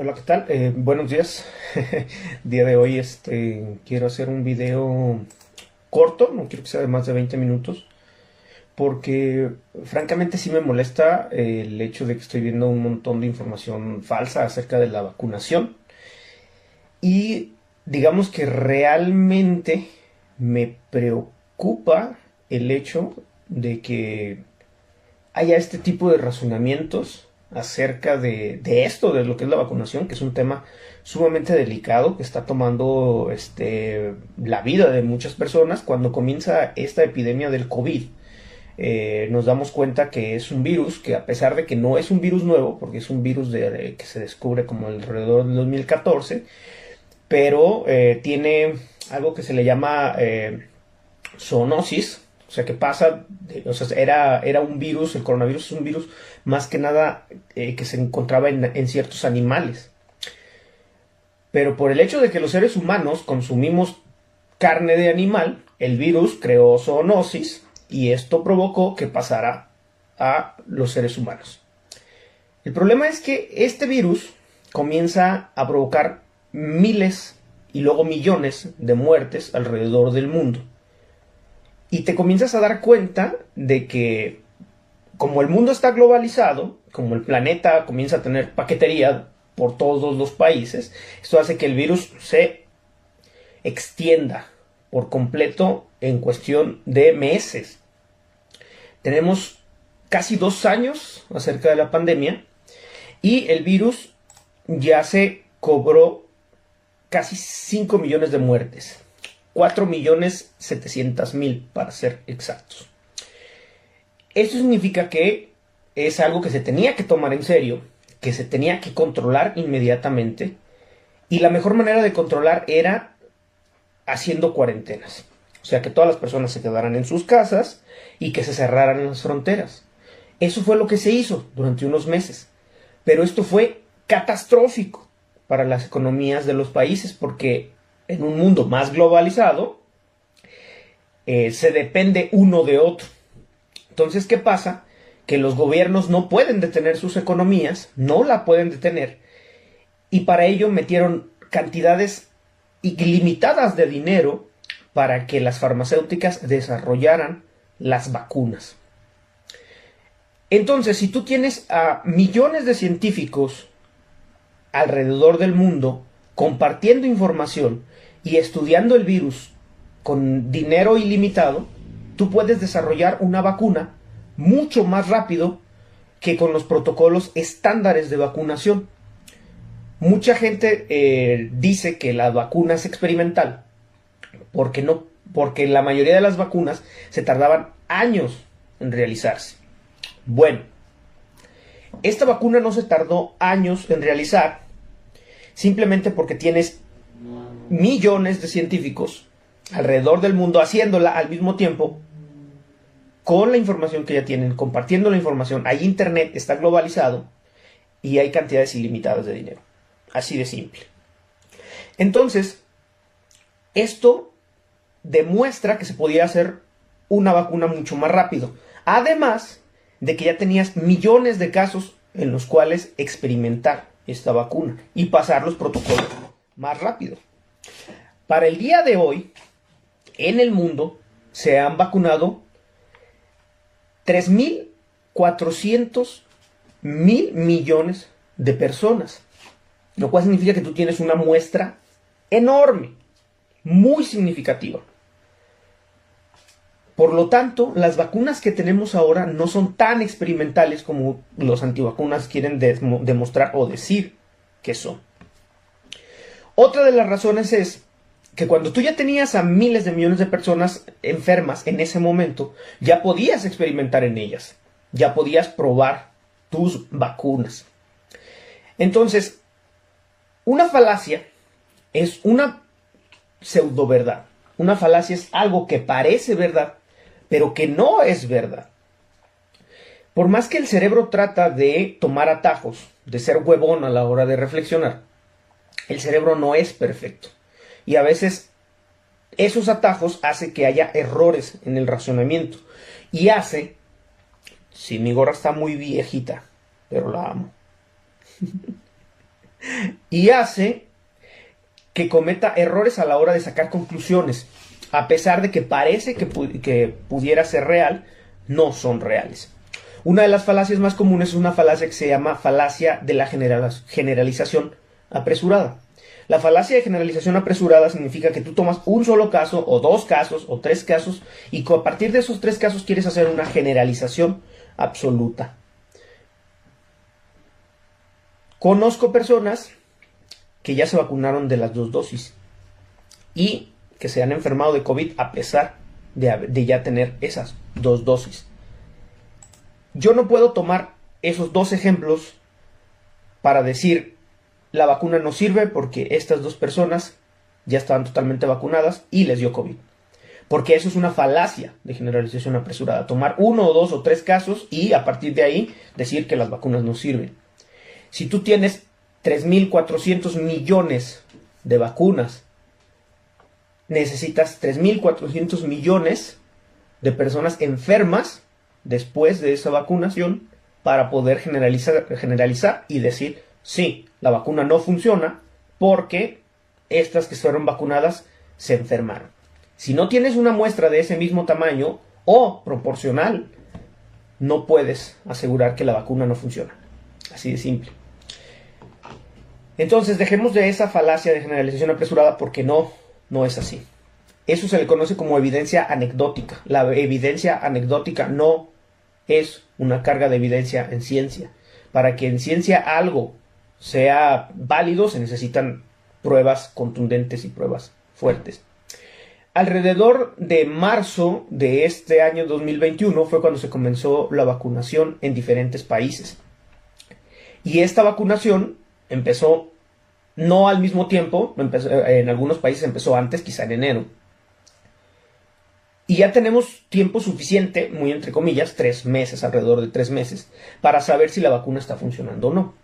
Hola, ¿qué tal? Eh, buenos días. Día de hoy este, quiero hacer un video corto, no quiero que sea de más de 20 minutos, porque francamente sí me molesta el hecho de que estoy viendo un montón de información falsa acerca de la vacunación. Y digamos que realmente me preocupa el hecho de que haya este tipo de razonamientos acerca de, esto, de lo que es la vacunación, que es un tema sumamente delicado que está tomando este, la vida de muchas personas. Cuando comienza esta epidemia del COVID, eh, nos damos cuenta que es un virus que a pesar de que no es un virus nuevo, porque es un virus de, que se descubre como alrededor del 2014, pero eh, tiene algo que se le llama eh, zoonosis, o sea, que pasa, o sea, era, era un virus, el coronavirus es un virus más que nada eh, que se encontraba en, ciertos animales. Pero por el hecho de que los seres humanos consumimos carne de animal, el virus creó zoonosis y esto provocó que pasara a los seres humanos. El problema es que este virus comienza a provocar miles y luego millones de muertes alrededor del mundo. Y te comienzas a dar cuenta de que como el mundo está globalizado, como el planeta comienza a tener paquetería por todos los países, esto hace que el virus se extienda por completo en cuestión de meses. Tenemos casi dos años acerca de la pandemia y el virus ya se cobró casi 5 millones de muertes. 4 millones 700 mil para ser exactos. Esto significa que es algo que se tenía que tomar en serio, que se tenía que controlar inmediatamente y la mejor manera de controlar era haciendo cuarentenas. O sea, que todas las personas se quedaran en sus casas y que se cerraran las fronteras. Eso fue lo que se hizo durante unos meses. Pero esto fue catastrófico para las economías de los países porque en un mundo más globalizado, eh, se depende uno de otro. Entonces, ¿qué pasa? Que los gobiernos no pueden detener sus economías, no la pueden detener, y para ello metieron cantidades ilimitadas de dinero para que las farmacéuticas desarrollaran las vacunas. Entonces, si tú tienes a millones de científicos alrededor del mundo compartiendo información y estudiando el virus con dinero ilimitado, tú puedes desarrollar una vacuna mucho más rápido que con los protocolos estándares de vacunación. Mucha gente eh, dice que la vacuna es experimental porque no, porque la mayoría de las vacunas se tardaban años en realizarse. Bueno, esta vacuna no se tardó años en realizar simplemente porque tienes millones de científicos alrededor del mundo haciéndola al mismo tiempo con la información que ya tienen, compartiendo la información. Hay internet, está globalizado y hay cantidades ilimitadas de dinero. Así de simple. Entonces, esto demuestra que se podía hacer una vacuna mucho más rápido. Además de que ya tenías millones de casos en los cuales experimentar esta vacuna y pasar los protocolos más rápido. Para el día de hoy, en el mundo se han vacunado 3.400 mil millones de personas, lo cual significa que tú tienes una muestra enorme, muy significativa. Por lo tanto, las vacunas que tenemos ahora no son tan experimentales como los antivacunas quieren demostrar o decir que son. Otra de las razones es que cuando tú ya tenías a miles de millones de personas enfermas en ese momento, ya podías experimentar en ellas, ya podías probar tus vacunas. Entonces, una falacia es una pseudo verdad. Una falacia es algo que parece verdad, pero que no es verdad. Por más que el cerebro trata de tomar atajos, de ser huevón a la hora de reflexionar, el cerebro no es perfecto. Y a veces esos atajos hacen que haya errores en el razonamiento. Y hace, si mi gorra está muy viejita, pero la amo. y hace que cometa errores a la hora de sacar conclusiones. A pesar de que parece que, que pudiera ser real, no son reales. Una de las falacias más comunes es una falacia que se llama falacia de la generalización apresurada. La falacia de generalización apresurada significa que tú tomas un solo caso o dos casos o tres casos y a partir de esos tres casos quieres hacer una generalización absoluta. Conozco personas que ya se vacunaron de las dos dosis y que se han enfermado de COVID a pesar de, ya tener esas dos dosis. Yo no puedo tomar esos dos ejemplos para decir la vacuna no sirve porque estas dos personas ya estaban totalmente vacunadas y les dio COVID. Porque eso es una falacia de generalización apresurada. Tomar uno o dos o tres casos y a partir de ahí decir que las vacunas no sirven. Si tú tienes 3.400 millones de vacunas, necesitas 3.400 millones de personas enfermas después de esa vacunación para poder generalizar, generalizar y decir, sí, la vacuna no funciona porque estas que fueron vacunadas se enfermaron. Si no tienes una muestra de ese mismo tamaño o proporcional, no puedes asegurar que la vacuna no funciona. Así de simple. Entonces, dejemos de esa falacia de generalización apresurada porque no, no es así. Eso se le conoce como evidencia anecdótica. La evidencia anecdótica no es una carga de evidencia en ciencia. Para que en ciencia algo sea válido se necesitan pruebas contundentes y pruebas fuertes. Alrededor de marzo de este año 2021 fue cuando se comenzó la vacunación en diferentes países. Y esta vacunación empezó no al mismo tiempo, en algunos países empezó antes, quizá en enero. Y ya tenemos tiempo suficiente, muy entre comillas, tres meses, alrededor de tres meses, para saber si la vacuna está funcionando o no.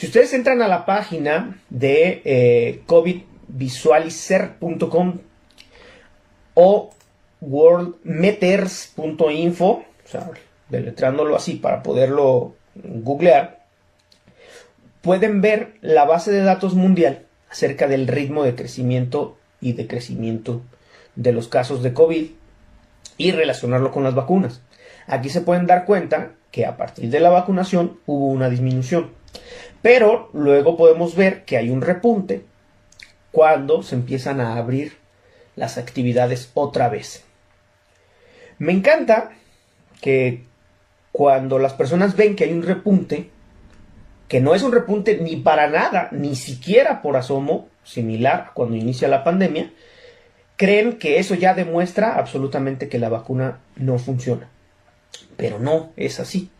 Si ustedes entran a la página de eh, covidvisualizer.com o worldmeters.info, deletrándolo así para poderlo googlear, pueden ver la base de datos mundial acerca del ritmo de crecimiento y de crecimiento de los casos de COVID y relacionarlo con las vacunas. Aquí se pueden dar cuenta que a partir de la vacunación hubo una disminución. Pero luego podemos ver que hay un repunte cuando se empiezan a abrir las actividades otra vez. Me encanta que cuando las personas ven que hay un repunte, que no es un repunte ni para nada, ni siquiera por asomo, similar cuando inicia la pandemia, creen que eso ya demuestra absolutamente que la vacuna no funciona. Pero no es así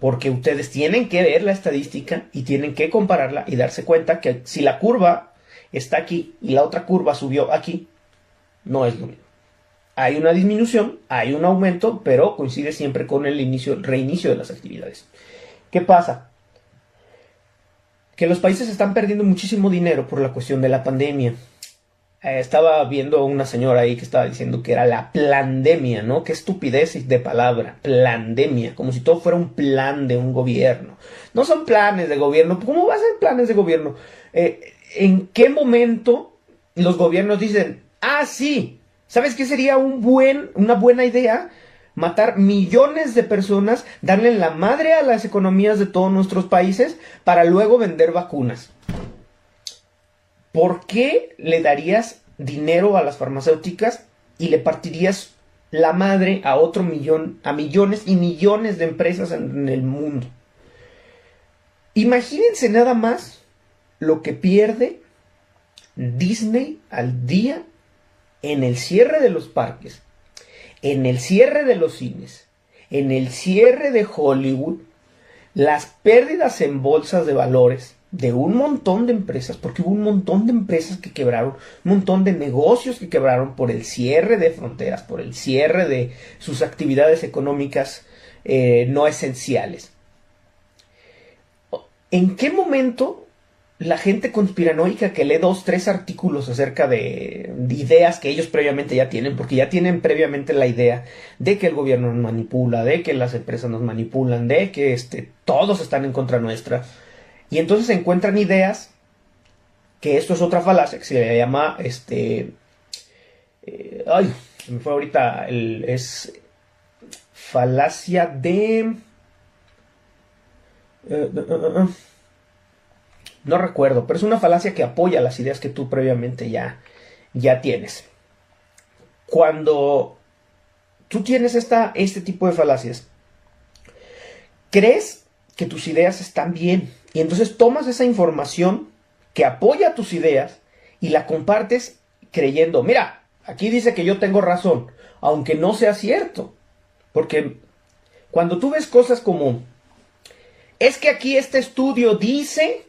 porque ustedes tienen que ver la estadística y tienen que compararla y darse cuenta que si la curva está aquí y la otra curva subió aquí, no es lo mismo. Hay una disminución, hay un aumento, pero coincide siempre con el inicio, el reinicio de las actividades. ¿Qué pasa? Que los países están perdiendo muchísimo dinero por la cuestión de la pandemia. Eh, estaba viendo una señora ahí que estaba diciendo que era la plandemia, ¿no? Qué estupidez de palabra, plandemia, como si todo fuera un plan de un gobierno. No son planes de gobierno, ¿cómo va a ser planes de gobierno? Eh, ¿En qué momento los gobiernos dicen, ah, sí, ¿sabes qué sería un buen, una buena idea? matar millones de personas, darle la madre a las economías de todos nuestros países para luego vender vacunas. ¿Por qué le darías dinero a las farmacéuticas y le partirías la madre a otro millón, a millones y millones de empresas en, el mundo? Imagínense nada más lo que pierde Disney al día en el cierre de los parques, en el cierre de los cines, en el cierre de Hollywood, las pérdidas en bolsas de valores, de un montón de empresas, porque hubo un montón de empresas que quebraron, un montón de negocios que quebraron por el cierre de fronteras, por el cierre de sus actividades económicas eh, no esenciales. ¿En qué momento la gente conspiranoica que lee dos, tres artículos acerca de, ideas que ellos previamente ya tienen, porque ya tienen previamente la idea de que el gobierno nos manipula, de que las empresas nos manipulan, de que este, todos están en contra nuestra, Y entonces encuentran ideas, que esto es otra falacia, que se le llama, este, eh, ay, me fue ahorita, el, es falacia de... Eh, eh, no recuerdo, pero es una falacia que apoya las ideas que tú previamente ya, ya tienes. Cuando tú tienes esta, este tipo de falacias, crees que tus ideas están bien y entonces tomas esa información que apoya tus ideas y la compartes creyendo, mira, aquí dice que yo tengo razón, aunque no sea cierto. Porque cuando tú ves cosas como, es que aquí este estudio dice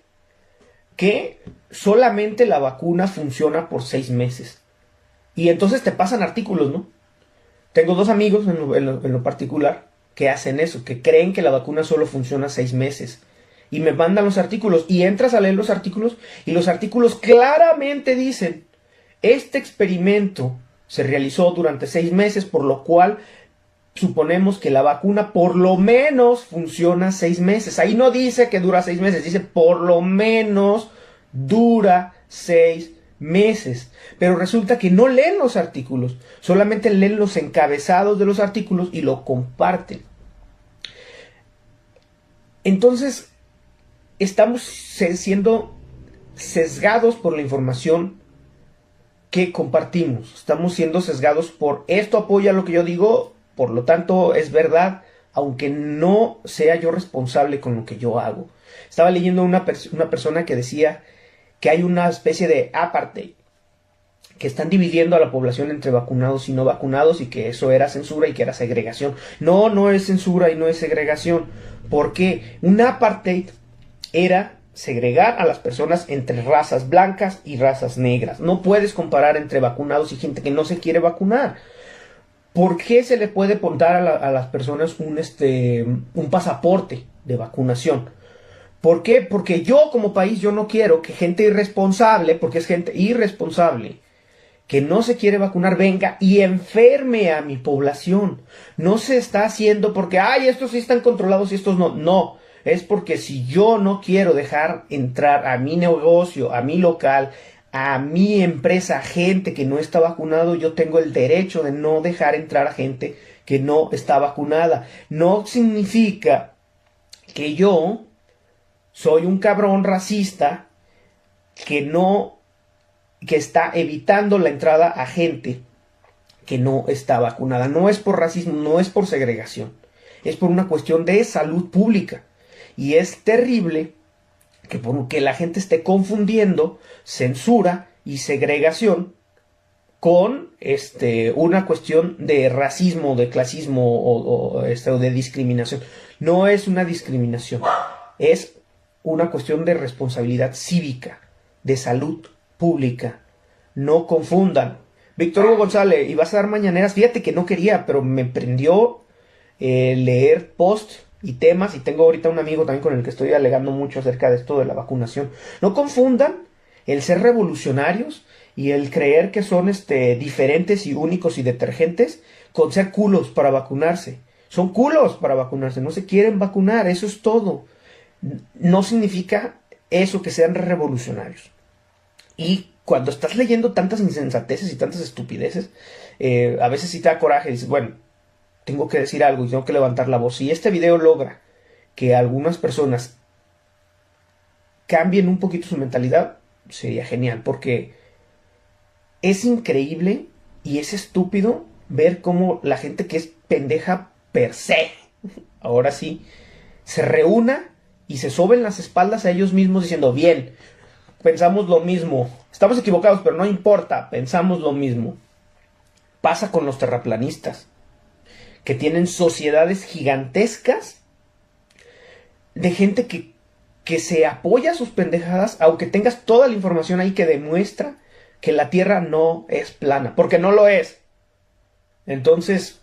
que solamente la vacuna funciona por seis meses. Y entonces te pasan artículos, ¿no? Tengo dos amigos en lo, particular que hacen eso, que creen que la vacuna solo funciona seis meses. Y me mandan los artículos y entras a leer los artículos y los artículos claramente dicen, este experimento se realizó durante seis meses, por lo cual suponemos que la vacuna por lo menos funciona seis meses. Ahí no dice que dura seis meses, dice por lo menos dura seis meses. Pero resulta que no leen los artículos, solamente leen los encabezados de los artículos y lo comparten. Entonces, estamos siendo sesgados por la información que compartimos. Estamos siendo sesgados por esto apoya lo que yo digo, por lo tanto es verdad, aunque no sea yo responsable con lo que yo hago. Estaba leyendo una, una persona que decía que hay una especie de apartheid, que están dividiendo a la población entre vacunados y no vacunados y que eso era censura y que era segregación. No, no es censura y no es segregación, porque un apartheid era segregar a las personas entre razas blancas y razas negras. No puedes comparar entre vacunados y gente que no se quiere vacunar. ¿Por qué se le puede dar a, a las personas un, este, un pasaporte de vacunación? ¿Por qué? Porque yo como país yo no quiero que gente irresponsable, porque es gente irresponsable, que no se quiere vacunar venga y enferme a mi población. No se está haciendo porque, ay, estos sí están controlados y estos no. No, es porque si yo no quiero dejar entrar a mi negocio, a mi local, a mi empresa, gente que no está vacunado, yo tengo el derecho de no dejar entrar a gente que no está vacunada. No significa que yo soy un cabrón racista que no, que está evitando la entrada a gente que no está vacunada. No es por racismo, no es por segregación, es por una cuestión de salud pública. Y es terrible que, que la gente esté confundiendo censura y segregación con este, una cuestión de racismo, de clasismo o, este, o de discriminación. No es una discriminación, es una cuestión de responsabilidad cívica, de salud pública. No confundan. Víctor Hugo González, y vas a dar mañaneras. Fíjate que no quería, pero me prendió eh, leer post y temas. Y tengo ahorita un amigo también con el que estoy alegando mucho acerca de esto de la vacunación. No confundan el ser revolucionarios y el creer que son este, diferentes y únicos y detergentes con ser culos para vacunarse. Son culos para vacunarse, no se quieren vacunar, eso es todo no significa eso que sean revolucionarios. Y cuando estás leyendo tantas insensateces y tantas estupideces, eh, a veces sí te da coraje y dices, bueno, tengo que decir algo y tengo que levantar la voz. Si este video logra que algunas personas cambien un poquito su mentalidad, sería genial, porque es increíble y es estúpido ver cómo la gente que es pendeja per se, ahora sí, se reúna y se soben las espaldas a ellos mismos diciendo, bien, pensamos lo mismo, estamos equivocados, pero no importa, pensamos lo mismo. Pasa con los terraplanistas, que tienen sociedades gigantescas de gente que, que se apoya a sus pendejadas, aunque tengas toda la información ahí que demuestra que la Tierra no es plana, porque no lo es. Entonces,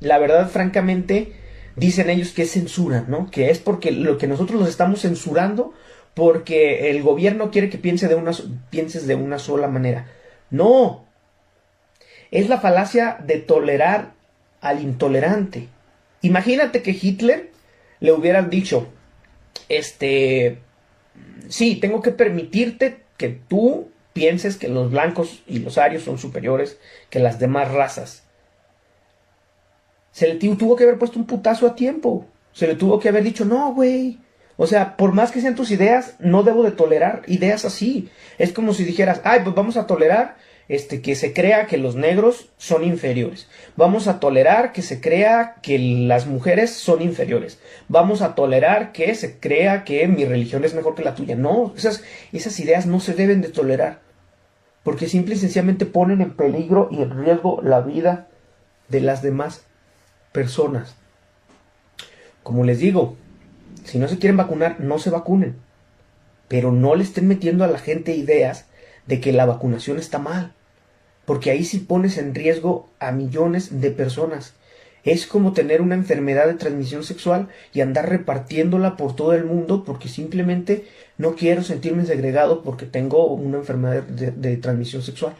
la verdad, francamente, dicen ellos que es censura, ¿no? Que es porque lo que nosotros los estamos censurando porque el gobierno quiere que de una, pienses de una sola manera. No. Es la falacia de tolerar al intolerante. Imagínate que Hitler le hubieran dicho, este, sí, tengo que permitirte que tú pienses que los blancos y los arios son superiores que las demás razas. Se le tuvo que haber puesto un putazo a tiempo. Se le tuvo que haber dicho, no, güey. O sea, por más que sean tus ideas, no debo de tolerar ideas así. Es como si dijeras, ay, pues vamos a tolerar este, que se crea que los negros son inferiores. Vamos a tolerar que se crea que las mujeres son inferiores. Vamos a tolerar que se crea que mi religión es mejor que la tuya. No, esas, esas ideas no se deben de tolerar. Porque simple y sencillamente ponen en peligro y en riesgo la vida de las demás personas. Como les digo, si no se quieren vacunar, no se vacunen. Pero no le estén metiendo a la gente ideas de que la vacunación está mal, porque ahí sí pones en riesgo a millones de personas. Es como tener una enfermedad de transmisión sexual y andar repartiéndola por todo el mundo porque simplemente no quiero sentirme segregado porque tengo una enfermedad de, de, transmisión sexual.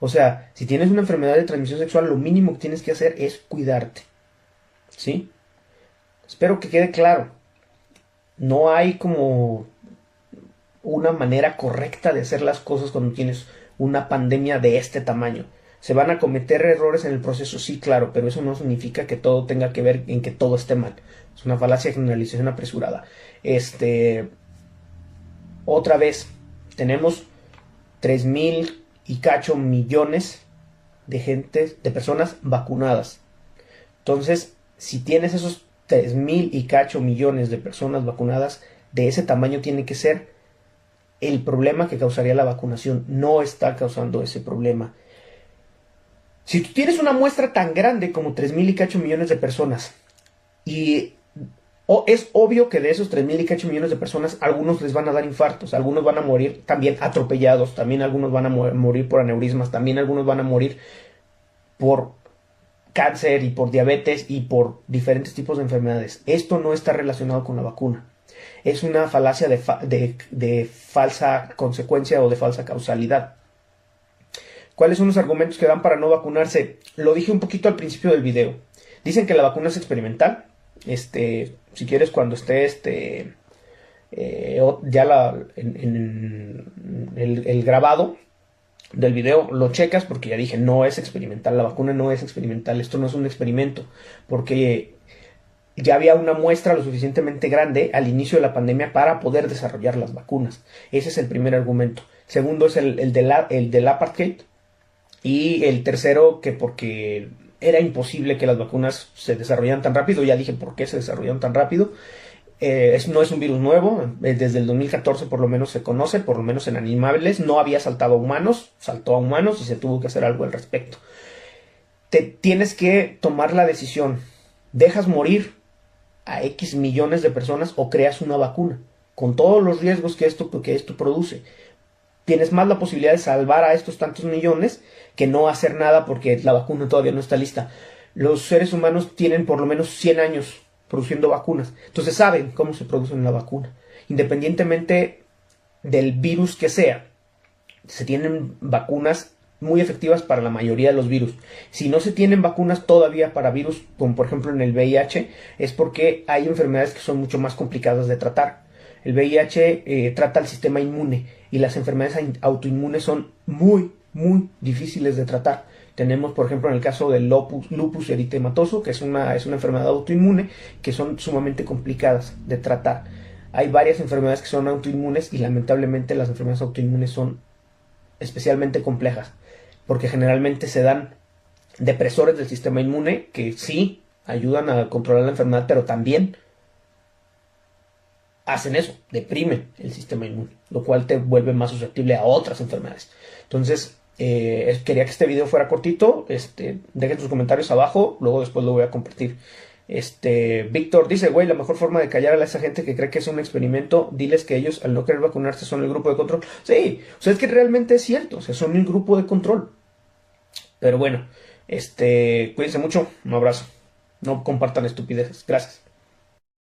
O sea, si tienes una enfermedad de transmisión sexual, lo mínimo que tienes que hacer es cuidarte. ¿Sí? Espero que quede claro. No hay como una manera correcta de hacer las cosas cuando tienes una pandemia de este tamaño. ¿Se van a cometer errores en el proceso? Sí, claro, pero eso no significa que todo tenga que ver en que todo esté mal. Es una falacia de generalización apresurada. Este. Otra vez, tenemos 3 mil y cacho millones de gente, de personas vacunadas. Entonces, si tienes esos 3 mil y cacho millones de personas vacunadas, de ese tamaño tiene que ser el problema que causaría la vacunación. No está causando ese problema. Si tú tienes una muestra tan grande como 3.000 y cacho millones de personas y es obvio que de esos 3.000 y cacho millones de personas algunos les van a dar infartos, algunos van a morir también atropellados, también algunos van a morir por aneurismas, también algunos van a morir por cáncer y por diabetes y por diferentes tipos de enfermedades. Esto no está relacionado con la vacuna es una falacia de, falsa consecuencia o de falsa causalidad. ¿Cuáles son los argumentos que dan para no vacunarse? Lo dije un poquito al principio del video. Dicen que la vacuna es experimental. Este, si quieres, cuando esté este, eh, ya la, en, el, grabado del video lo checas porque ya dije no es experimental. La vacuna no es experimental. Esto no es un experimento porque ya había una muestra lo suficientemente grande al inicio de la pandemia para poder desarrollar las vacunas. Ese es el primer argumento. Segundo es el, el, el del apartheid. Y el tercero, que porque era imposible que las vacunas se desarrollaran tan rápido. Ya dije por qué se desarrollaron tan rápido. Eh, no es un virus nuevo, eh, desde el 2014 por lo menos se conoce, por lo menos en animales, no había saltado a humanos, saltó a humanos y se tuvo que hacer algo al respecto. Te tienes que tomar la decisión, dejas morir a X millones de personas o creas una vacuna, con todos los riesgos que esto, que esto produce. Tienes más la posibilidad de salvar a estos tantos millones que no hacer nada porque la vacuna todavía no está lista. Los seres humanos tienen por lo menos 100 años produciendo vacunas, entonces saben cómo se produce una vacuna. Independientemente del virus que sea, se tienen vacunas muy efectivas para la mayoría de los virus. Si no se tienen vacunas todavía para virus, como por ejemplo en el VIH, es porque hay enfermedades que son mucho más complicadas de tratar. El VIH eh, trata el sistema inmune y las enfermedades autoinmunes son muy, muy difíciles de tratar. Tenemos, por ejemplo, en el caso del lupus, eritematoso, que es una, es una enfermedad autoinmune, que son sumamente complicadas de tratar. Hay varias enfermedades que son autoinmunes y lamentablemente las enfermedades autoinmunes son especialmente complejas porque generalmente se dan depresores del sistema inmune que sí ayudan a controlar la enfermedad, pero también hacen eso, deprimen el sistema inmune, lo cual te vuelve más susceptible a otras enfermedades. Entonces, eh, quería que este video fuera cortito, este, dejen sus comentarios abajo, luego después lo voy a compartir. Este, Víctor dice, güey, la mejor forma de callar a esa gente que cree que es un experimento, diles que ellos al no querer vacunarse son el grupo de control. Sí, o sea, es que realmente es cierto, son el grupo de control. Pero bueno, este, cuídense mucho, un abrazo. No compartan estupideces. Gracias.